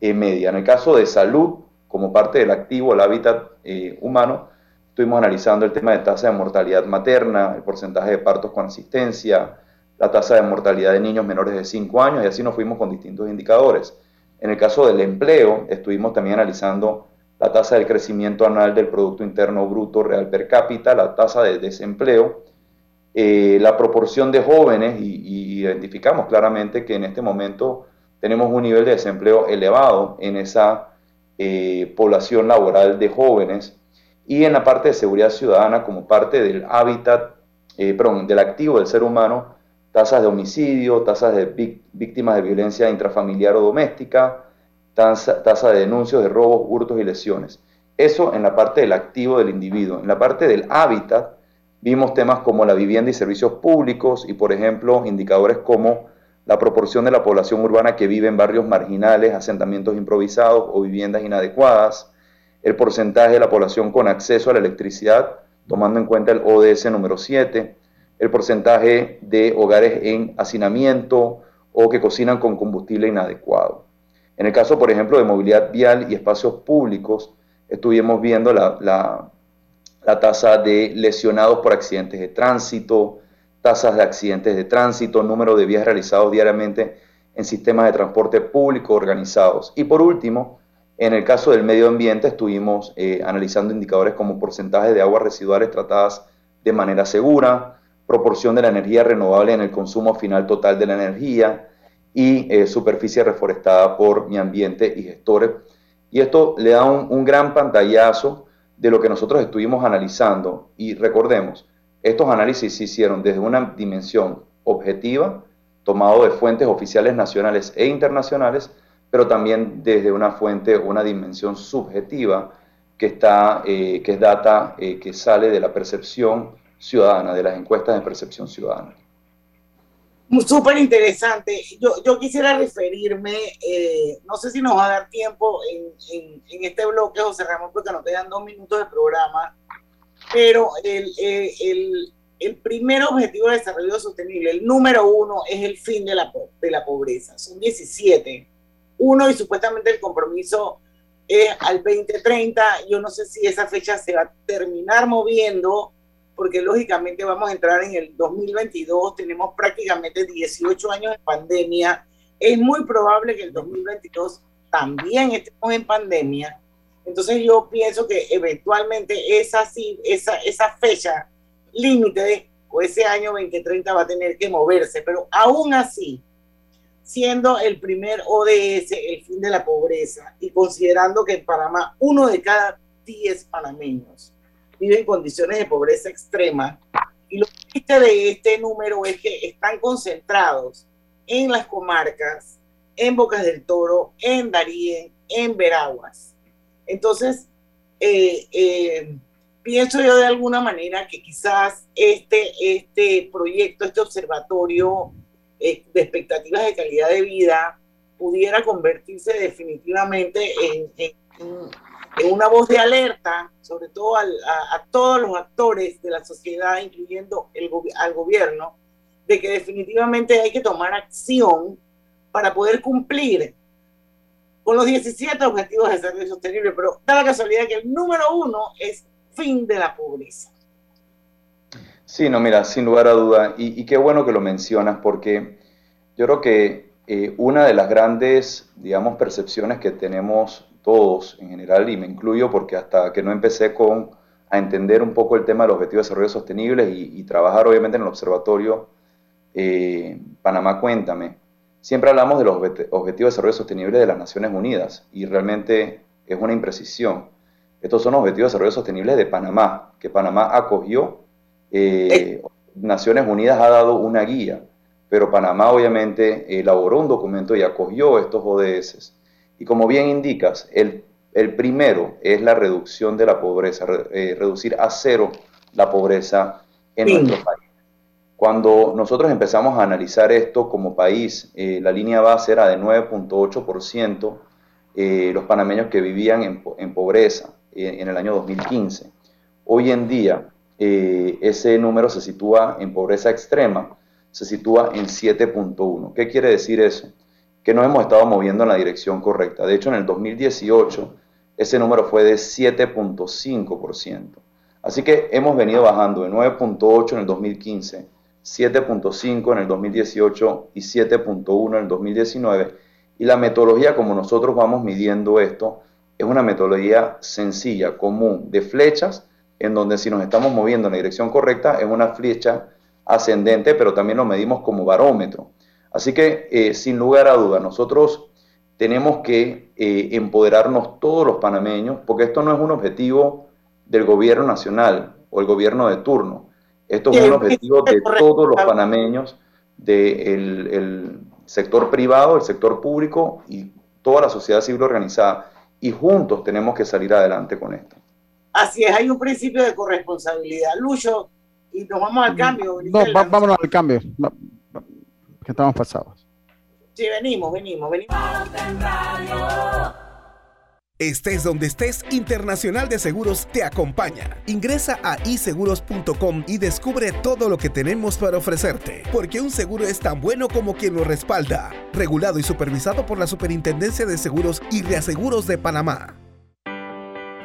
eh, media. En el caso de salud, como parte del activo, el hábitat eh, humano, estuvimos analizando el tema de tasa de mortalidad materna, el porcentaje de partos con asistencia, la tasa de mortalidad de niños menores de 5 años, y así nos fuimos con distintos indicadores. En el caso del empleo, estuvimos también analizando la tasa del crecimiento anual del Producto Interno Bruto Real Per cápita, la tasa de desempleo, eh, la proporción de jóvenes y, identificamos claramente que en este momento tenemos un nivel de desempleo elevado en esa eh, población laboral de jóvenes y en la parte de seguridad ciudadana como parte del hábitat, eh, perdón, del activo del ser humano, tasas de homicidio, tasas de víctimas de violencia intrafamiliar o doméstica, tasa, de denuncios de robos, hurtos y lesiones. Eso en la parte del activo del individuo. En la parte del hábitat, Vimos temas como la vivienda y servicios públicos y, por ejemplo, indicadores como la proporción de la población urbana que vive en barrios marginales, asentamientos improvisados o viviendas inadecuadas, el porcentaje de la población con acceso a la electricidad, tomando en cuenta el ODS número 7, el porcentaje de hogares en hacinamiento o que cocinan con combustible inadecuado. En el caso, por ejemplo, de movilidad vial y espacios públicos, estuvimos viendo la, la tasa de lesionados por accidentes de tránsito, tasas de accidentes de tránsito, número de vías realizados diariamente en sistemas de transporte público organizados. Y por último, en el caso del medio ambiente estuvimos eh, analizando indicadores como porcentaje de aguas residuales tratadas de manera segura, proporción de la energía renovable en el consumo final total de la energía y eh, superficie reforestada por mi ambiente y gestores. Y esto le da un gran pantallazo de lo que nosotros estuvimos analizando. Y recordemos, estos análisis se hicieron desde una dimensión objetiva, tomado de fuentes oficiales nacionales e internacionales, pero también desde una fuente, una dimensión subjetiva, que, está, eh, que es data eh, que sale de la percepción ciudadana, de las encuestas de percepción ciudadana. Súper interesante. Yo, yo quisiera referirme, eh, no sé si nos va a dar tiempo en, en, este bloque, José Ramón, porque nos quedan dos minutos de programa, pero el, eh, el, el, primer objetivo de desarrollo sostenible, el número uno, es el fin de la, de la pobreza. Son 17. Uno, y supuestamente el compromiso es al 2030. Yo no sé si esa fecha se va a terminar moviendo porque lógicamente vamos a entrar en el 2022, tenemos prácticamente 18 años de pandemia, es muy probable que el 2022 también estemos en pandemia, entonces yo pienso que eventualmente esa, esa, esa fecha límite o ese año 2030 va a tener que moverse, pero aún así, siendo el primer ODS el fin de la pobreza y considerando que en Panamá uno de cada diez panameños vive en condiciones de pobreza extrema, y lo triste de este número es que están concentrados en las comarcas, en Bocas del Toro, en Darien, en Veraguas. Entonces, eh, eh, pienso yo de alguna manera que quizás este, este proyecto, este observatorio eh, de expectativas de calidad de vida pudiera convertirse definitivamente en, en, una voz de alerta, sobre todo al, a, todos los actores de la sociedad, incluyendo el, al gobierno, de que definitivamente hay que tomar acción para poder cumplir con los 17 objetivos de desarrollo sostenible, pero da la casualidad que el número uno es fin de la pobreza. Sí, no, mira, sin lugar a duda, y, qué bueno que lo mencionas, porque yo creo que eh, una de las grandes, digamos, percepciones que tenemos todos en general, y me incluyo porque hasta que no empecé con a entender un poco el tema de los objetivos de desarrollo sostenible y, trabajar obviamente en el observatorio eh, Panamá Cuéntame, siempre hablamos de los objetivos de desarrollo sostenible de las Naciones Unidas y realmente es una imprecisión. Estos son los objetivos de desarrollo sostenible de Panamá, que Panamá acogió. Eh, Naciones Unidas ha dado una guía, pero Panamá obviamente elaboró un documento y acogió estos ODS. Y como bien indicas, el, el primero es la reducción de la pobreza, eh, reducir a cero la pobreza en nuestro país. Cuando nosotros empezamos a analizar esto como país, eh, la línea base era de 9.8% los panameños que vivían en, en pobreza en el año 2015. Hoy en día eh, ese número se sitúa en pobreza extrema, se sitúa en 7.1. ¿Qué quiere decir eso? Que nos hemos estado moviendo en la dirección correcta. De hecho, en el 2018 ese número fue de 7.5%. Así que hemos venido bajando de 9.8 en el 2015, 7.5 en el 2018 y 7.1 en el 2019. Y la metodología como nosotros vamos midiendo esto es una metodología sencilla, común, de flechas, en donde si nos estamos moviendo en la dirección correcta, es una flecha ascendente, pero también lo medimos como barómetro. Así que, eh, sin lugar a duda, nosotros tenemos que eh, empoderarnos todos los panameños, porque esto no es un objetivo del gobierno nacional o el gobierno de turno. Esto es un objetivo de todos los panameños, del sector privado, el sector público y toda la sociedad civil organizada y juntos tenemos que salir adelante con esto. Así es, hay un principio de corresponsabilidad. Lucho, y nos vamos al cambio. No, vámonos al cambio, que estamos pasados. Sí, venimos, venimos, venimos. Estés donde estés, Internacional de Seguros te acompaña. Ingresa a iseguros.com y descubre todo lo que tenemos para ofrecerte, porque un seguro es tan bueno como quien lo respalda. Regulado y supervisado por la Superintendencia de Seguros y Reaseguros de Panamá.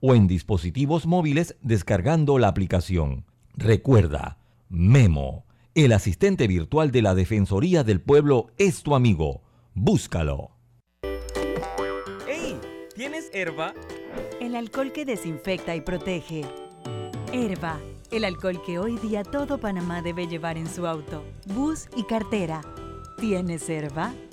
o en dispositivos móviles descargando la aplicación. Recuerda, Memo, el asistente virtual de la Defensoría del Pueblo es tu amigo. Búscalo. ¡Ey! ¿Tienes herba? El alcohol que desinfecta y protege. Herba, el alcohol que hoy día todo Panamá debe llevar en su auto, bus y cartera. ¿Tienes herba?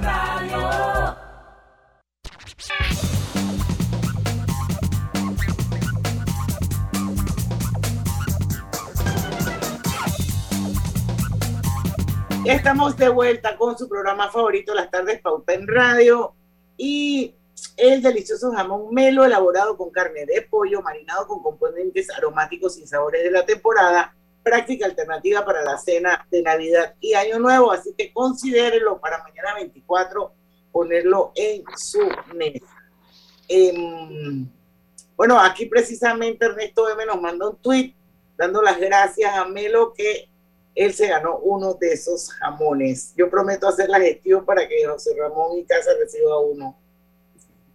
Radio. Estamos de vuelta con su programa favorito, Las Tardes Pauta en Radio. Y el delicioso jamón melo elaborado con carne de pollo, marinado con componentes aromáticos y sabores de la temporada. Práctica alternativa para la cena de Navidad y Año Nuevo. Así que considérelo para mañana 24 ponerlo en su mesa. Em, bueno, aquí precisamente Ernesto M nos manda un tweet dando las gracias a Melo que él se ganó uno de esos jamones. Yo prometo hacer la gestión para que José Ramón y casa reciba uno.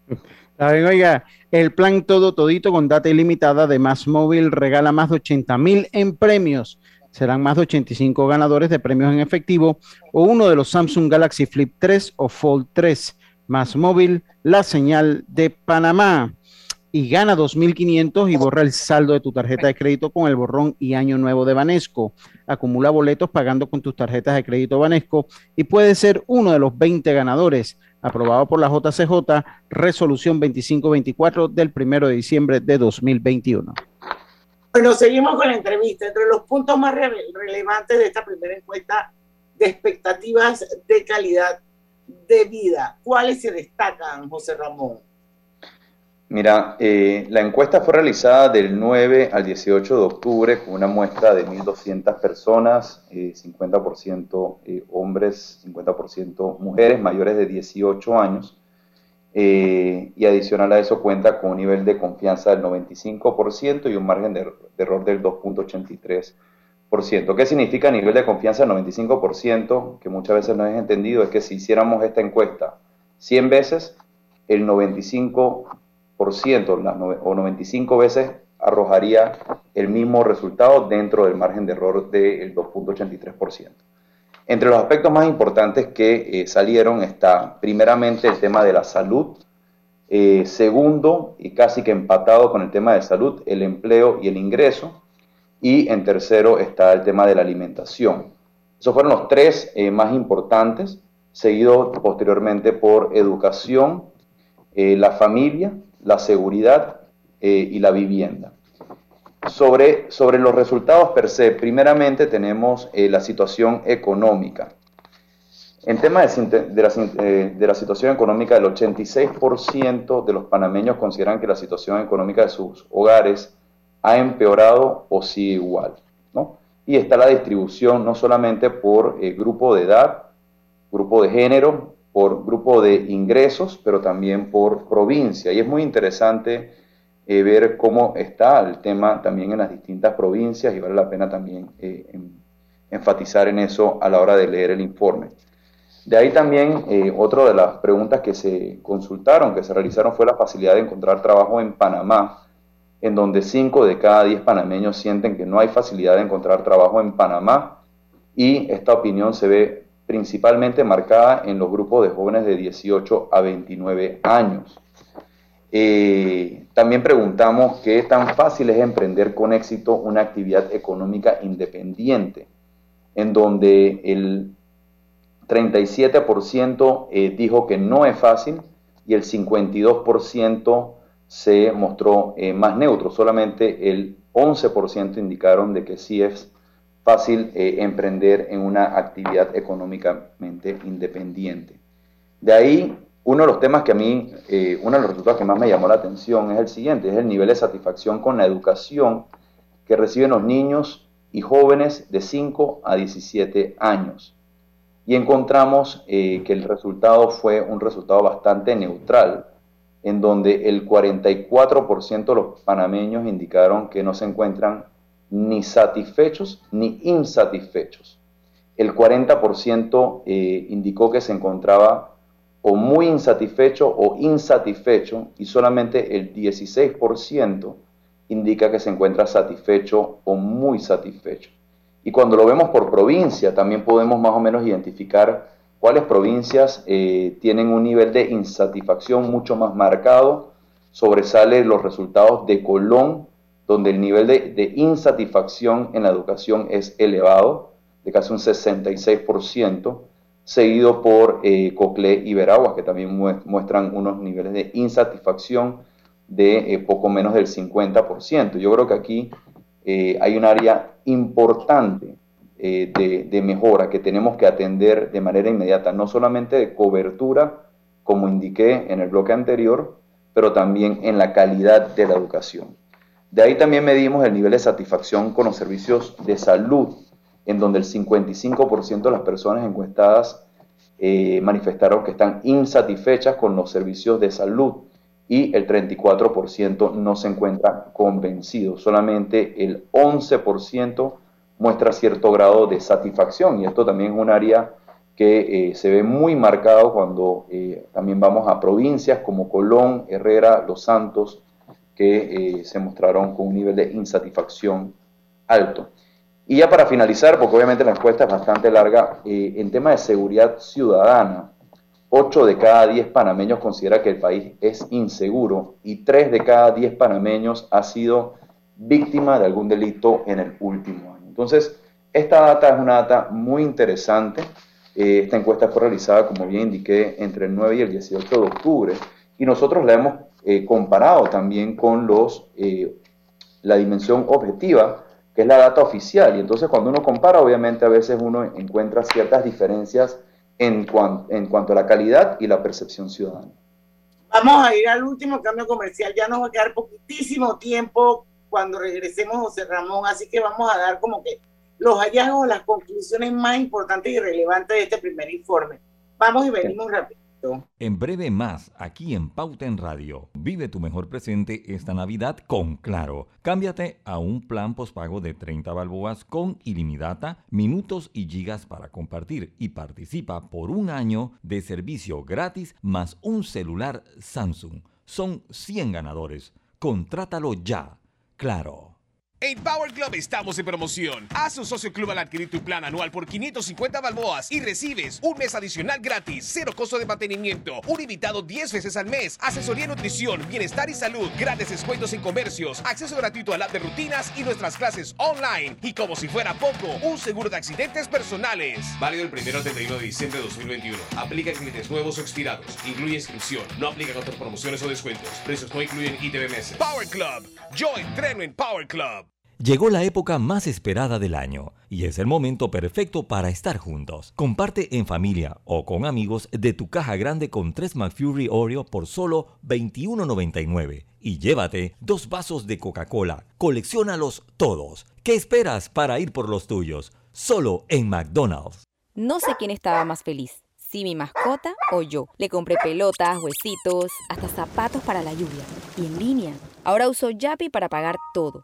*laughs* Oiga, el plan todo todito con data ilimitada de Más Móvil regala más de 80 mil en premios. Serán más de 85 ganadores de premios en efectivo o uno de los Samsung Galaxy Flip 3 o Fold 3. Más Móvil, la señal de Panamá. Y gana 2.500 y borra el saldo de tu tarjeta de crédito con el borrón y año nuevo de Banesco. Acumula boletos pagando con tus tarjetas de crédito Banesco y puede ser uno de los 20 ganadores aprobado por la JCJ, resolución 2524 del 1 de diciembre de 2021. Bueno, seguimos con la entrevista. Entre los puntos más re- relevantes de esta primera encuesta de expectativas de calidad de vida, ¿cuáles se destacan, José Ramón? Mira, eh, la encuesta fue realizada del 9 al 18 de octubre con una muestra de 1.200 personas, eh, 50% eh, hombres, 50% mujeres mayores de 18 años. eh, y adicional a eso cuenta con un nivel de confianza del 95% y un margen de, de error del 2.83%. ¿Qué significa nivel de confianza del 95%? Que muchas veces no es entendido, es que si hiciéramos esta encuesta 100 veces, el 95% las nove- o 95 veces arrojaría el mismo resultado dentro del margen de error del 2.83%. Entre los aspectos más importantes que eh, salieron está primeramente el tema de la salud, eh, segundo y casi que empatado con el tema de salud, el empleo y el ingreso, y en tercero está el tema de la alimentación. Esos fueron los tres eh, más importantes, seguido posteriormente por educación, eh, la familia, la seguridad eh, y la vivienda. Sobre, sobre los resultados per se, primeramente tenemos eh, la situación económica. En tema de, eh, la situación económica, el 86% de los panameños consideran que la situación económica de sus hogares ha empeorado o sigue igual. ¿no? Y está la distribución no solamente por grupo de edad, grupo de género, por grupo de ingresos, pero también por provincia. Y es muy interesante eh, ver cómo está el tema también en las distintas provincias y vale la pena también eh, en- enfatizar en eso a la hora de leer el informe. De ahí también eh, otra de las preguntas que se consultaron, que se realizaron, fue la facilidad de encontrar trabajo en Panamá. en donde 5 de cada 10 panameños sienten que no hay facilidad de encontrar trabajo en Panamá y esta opinión se ve principalmente marcada en los grupos de jóvenes de 18 a 29 años. Eh, también preguntamos qué tan fácil es emprender con éxito una actividad económica independiente, en donde el 37% eh, dijo que no es fácil y el 52% se mostró eh, más neutro. Solamente el 11% indicaron de que sí es fácil emprender en una actividad económicamente independiente. De ahí uno de los temas que a mí, eh, uno de los resultados que más me llamó la atención es el siguiente, es el nivel de satisfacción con la educación que reciben los niños y jóvenes de 5 a 17 años. Y encontramos eh, que el resultado fue un resultado bastante neutral, en donde el 44% de los panameños indicaron que no se encuentran ni satisfechos ni insatisfechos. El 40% eh, indicó que se encontraba o muy insatisfecho o insatisfecho y solamente el 16% indica que se encuentra satisfecho o muy satisfecho. Y cuando lo vemos por provincia, también podemos más o menos identificar cuáles provincias eh, tienen un nivel de insatisfacción mucho más marcado. Sobresale los resultados de Colón, donde el nivel de, insatisfacción en la educación es elevado, de casi un 66% seguido por eh, y Veraguas, que también muestran unos niveles de insatisfacción de eh, poco menos del 50%. Yo creo que aquí eh, hay un área importante de, de, mejora que tenemos que atender de manera inmediata, no solamente de cobertura, como indiqué en el bloque anterior, pero también en la calidad de la educación. De ahí también medimos el nivel de satisfacción con los servicios de salud en donde el 55% de las personas encuestadas eh, manifestaron que están insatisfechas con los servicios de salud y el 34% no se encuentra convencido. Solamente el 11% muestra cierto grado de satisfacción y esto también es un área que eh, se ve muy marcado cuando eh, también vamos a provincias como Colón, Herrera, Los Santos, que se mostraron con un nivel de insatisfacción alto. Y ya para finalizar, porque obviamente la encuesta es bastante larga, eh, en tema de seguridad ciudadana, 8 de cada 10 panameños considera que el país es inseguro y 3 de cada 10 panameños ha sido víctima de algún delito en el último año. Entonces, esta data es una data muy interesante. Eh, esta encuesta fue realizada, como bien indiqué, entre el 9 y el 18 de octubre y nosotros la hemos eh, comparado también con los, la dimensión objetiva que es la data oficial. Y entonces cuando uno compara, obviamente a veces uno encuentra ciertas diferencias en, en cuanto a la calidad y la percepción ciudadana. Vamos a ir al último cambio comercial. Ya nos va a quedar poquitísimo tiempo cuando regresemos, José Ramón. Así que vamos a dar como que los hallazgos, las conclusiones más importantes y relevantes de este primer informe. Vamos y venimos rápido. En breve más, aquí en Pauta en Radio. Vive tu mejor presente esta Navidad con Claro. Cámbiate a un plan pospago de 30 balboas con ilimitada, minutos y gigas para compartir y participa por un año de servicio gratis más un celular Samsung. Son 100 ganadores. Contrátalo ya. Claro. En Power Club estamos en promoción. Haz un socio club al adquirir tu plan anual por 550 balboas y recibes un mes adicional gratis, cero costo de mantenimiento, un invitado 10 veces al mes, asesoría en nutrición, bienestar y salud, grandes descuentos en comercios, acceso gratuito al app de rutinas y nuestras clases online. Y como si fuera poco, un seguro de accidentes personales. Válido el primero al 31 de diciembre de 2021. Aplica en clientes nuevos o expirados. Incluye inscripción. No aplica otras promociones o descuentos. Precios no incluyen ITBMS. Power Club. Yo entreno en Power Club. Llegó la época más esperada del año y es el momento perfecto para estar juntos. Comparte en familia o con amigos de tu caja grande con 3 McFury Oreo por solo $21.99 y llévate dos vasos de Coca-Cola. Colecciónalos todos. ¿Qué esperas para ir por los tuyos? Solo en McDonald's. No sé quién estaba más feliz, si mi mascota o yo. Le compré pelotas, huesitos, hasta zapatos para la lluvia. Y en línea. Ahora uso Yapi para pagar todo.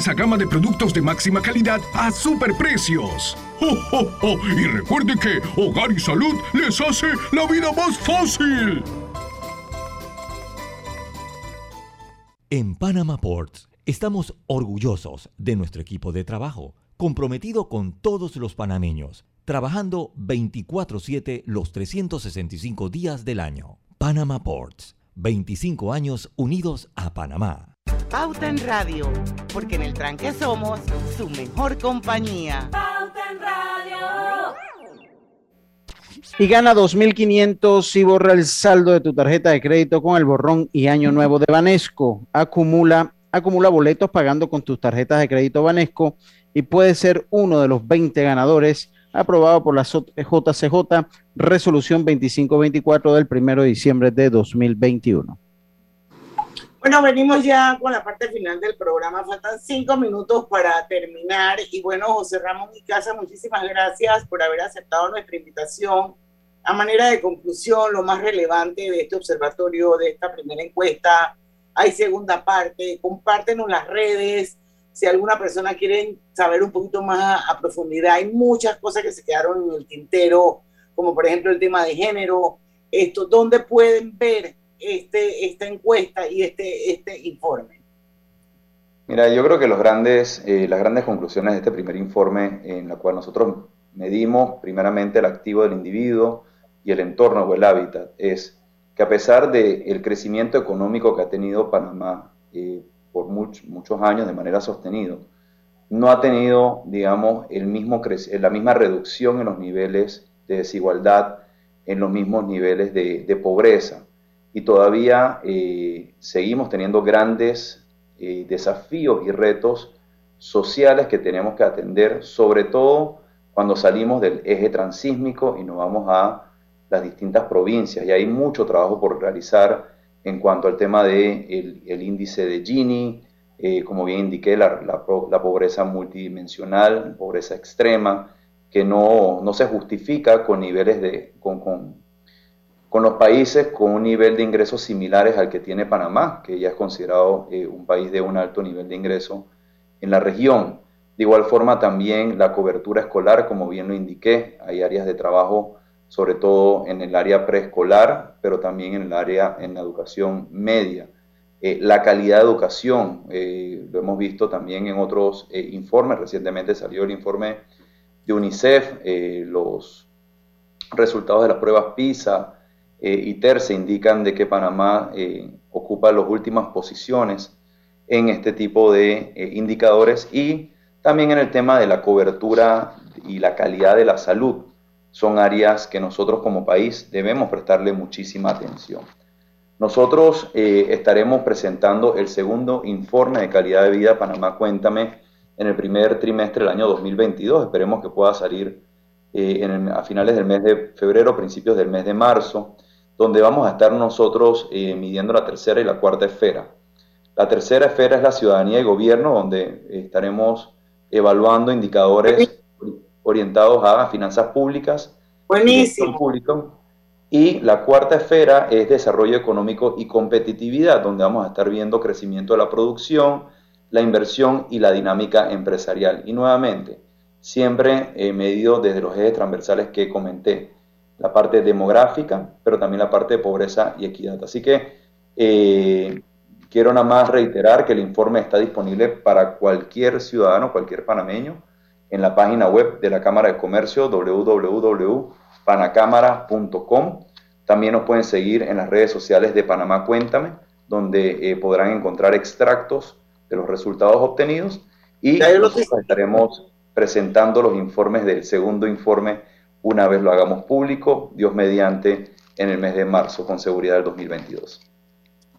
gama de productos de máxima calidad a superprecios. ¡Oh, oh, oh! Y recuerde que Hogar y Salud les hace la vida más fácil. En Panama Ports estamos orgullosos de nuestro equipo de trabajo, comprometido con todos los panameños, trabajando 24/7 los 365 días del año. Panama Ports, 25 años unidos a Panamá. Pauta en Radio, porque en el tranque somos su mejor compañía. Pauta en Radio. Y gana 2.500 y borra el saldo de tu tarjeta de crédito con el borrón y año nuevo de Banesco. Acumula, acumula boletos pagando con tus tarjetas de crédito Banesco y puede ser uno de los 20 ganadores aprobado por la JCJ Resolución 2524 del 1 de diciembre de 2021. Bueno, venimos ya con la parte final del programa. Faltan cinco minutos para terminar. Y bueno, José Ramón y Casa, muchísimas gracias por haber aceptado nuestra invitación. A manera de conclusión, lo más relevante de este observatorio, de esta primera encuesta, hay segunda parte. Compártenos las redes. Si alguna persona quiere saber un poquito más a profundidad, hay muchas cosas que se quedaron en el tintero, como por ejemplo el tema de género. Esto, ¿dónde pueden ver este, esta encuesta y este, este informe? Mira, yo creo que eh, las grandes conclusiones de este primer informe, en la cual nosotros medimos primeramente el activo del individuo y el entorno o el hábitat, es que a pesar del crecimiento económico que ha tenido Panamá eh, por muchos años de manera sostenida, no ha tenido, digamos, el mismo la misma reducción en los niveles de desigualdad, en los mismos niveles de, de pobreza y todavía eh, seguimos teniendo grandes eh, desafíos y retos sociales que tenemos que atender, sobre todo cuando salimos del eje transísmico y nos vamos a las distintas provincias. Y hay mucho trabajo por realizar en cuanto al tema del de el índice de Gini, eh, como bien indiqué, la, la, pobreza multidimensional, pobreza extrema, que no, no, se justifica con niveles de, con, con con los países con un nivel de ingresos similares al que tiene Panamá, que ya es considerado eh, un país de un alto nivel de ingreso en la región. De igual forma también la cobertura escolar, como bien lo indiqué, hay áreas de trabajo, sobre todo en el área preescolar, pero también en el área en la educación media. Eh, la calidad de educación, eh, lo hemos visto también en otros informes, recientemente salió el informe de UNICEF, los resultados de las pruebas PISA, eh, y TERCE indican de que Panamá eh, ocupa las últimas posiciones en este tipo de eh, indicadores y también en el tema de la cobertura y la calidad de la salud. Son áreas que nosotros como país debemos prestarle muchísima atención. Nosotros estaremos presentando el segundo informe de calidad de vida Panamá Cuéntame en el primer trimestre del año 2022. Esperemos que pueda salir a finales del mes de febrero, principios del mes de marzo donde vamos a estar nosotros eh, midiendo la tercera y la cuarta esfera. La tercera esfera es la ciudadanía y gobierno, donde estaremos evaluando indicadores orientados a finanzas públicas. Buenísimo. Público. Y la cuarta esfera es desarrollo económico y competitividad, donde vamos a estar viendo crecimiento de la producción, la inversión y la dinámica empresarial. Y nuevamente, siempre eh, medido desde los ejes transversales que comenté la parte demográfica, pero también la parte de pobreza y equidad. Así que eh, quiero nada más reiterar que el informe está disponible para cualquier ciudadano, cualquier panameño, en la página web de la Cámara de Comercio www.panacámara.com. También nos pueden seguir en las redes sociales de Panamá Cuéntame, donde eh, podrán encontrar extractos de los resultados obtenidos y nosotros estaremos presentando los informes del segundo informe una vez lo hagamos público, Dios mediante, en el mes de marzo, con seguridad del 2022.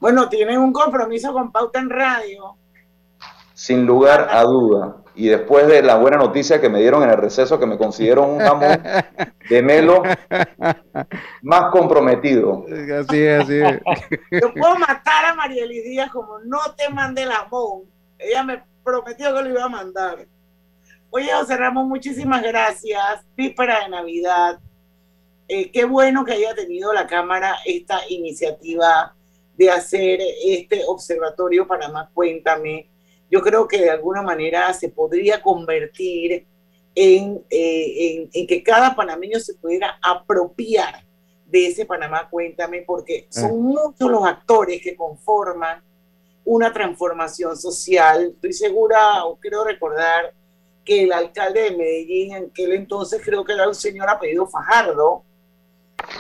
Bueno, tienen un compromiso con Pauta en Radio. sin lugar a duda. Y después de la buena noticia que me dieron en el receso, que me consiguieron un jamón de melo más comprometido. Así es, así es. Yo puedo matar a Marieli Díaz como no te mande el jamón. Ella me prometió que lo iba a mandar. Oye, José Ramón, muchísimas gracias. Víspera de Navidad. Eh, qué bueno que haya tenido la Cámara esta iniciativa de hacer este observatorio Panamá Cuéntame. Yo creo que de alguna manera se podría convertir en, eh, en, en que cada panameño se pudiera apropiar de ese Panamá Cuéntame, porque son muchos los actores que conforman una transformación social. Estoy segura, o quiero recordar, que el alcalde de Medellín, en aquel entonces creo que era un señor apellido Fajardo,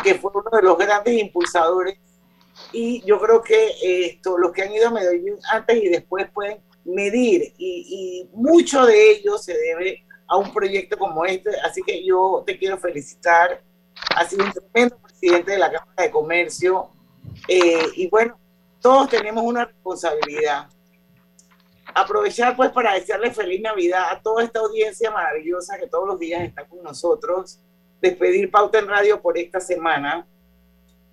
que fue uno de los grandes impulsadores. Y yo creo que esto, los que han ido a Medellín antes y después pueden medir, y, y mucho de ello se debe a un proyecto como este. Así que yo te quiero felicitar. Has sido un tremendo presidente de la Cámara de Comercio. Eh, y bueno, todos tenemos una responsabilidad. Aprovechar pues para desearle feliz Navidad a toda esta audiencia maravillosa que todos los días está con nosotros. Despedir Pauta en Radio por esta semana.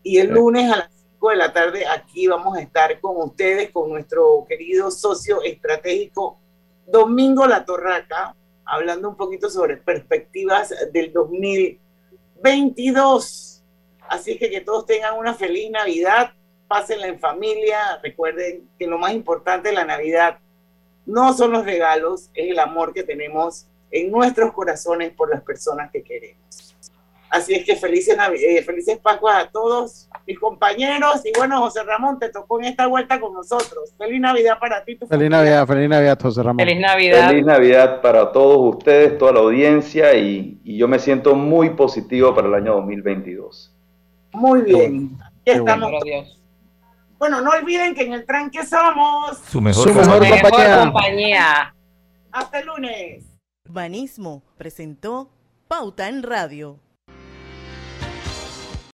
Y el lunes a las 5 de la tarde aquí vamos a estar con ustedes, con nuestro querido socio estratégico Domingo La Torraca, hablando un poquito sobre perspectivas del 2022. Así que que todos tengan una feliz Navidad, pásenla en familia, recuerden que lo más importante de la Navidad no son los regalos, es el amor que tenemos en nuestros corazones por las personas que queremos. Así es que felices, eh, felices Pascuas a todos mis compañeros. Y bueno, José Ramón, te tocó en esta vuelta con nosotros. Feliz Navidad para ti. Tu Feliz familia. Navidad, feliz Navidad, José Ramón. Feliz Navidad. Feliz Navidad para todos ustedes, toda la audiencia y, y yo me siento muy positivo para el año 2022. Muy bien. Aquí Qué estamos. bueno. Bueno, no olviden que en el tranque somos Su mejor, Su mejor compañía. hasta el lunes. Banismo presentó Pauta en Radio.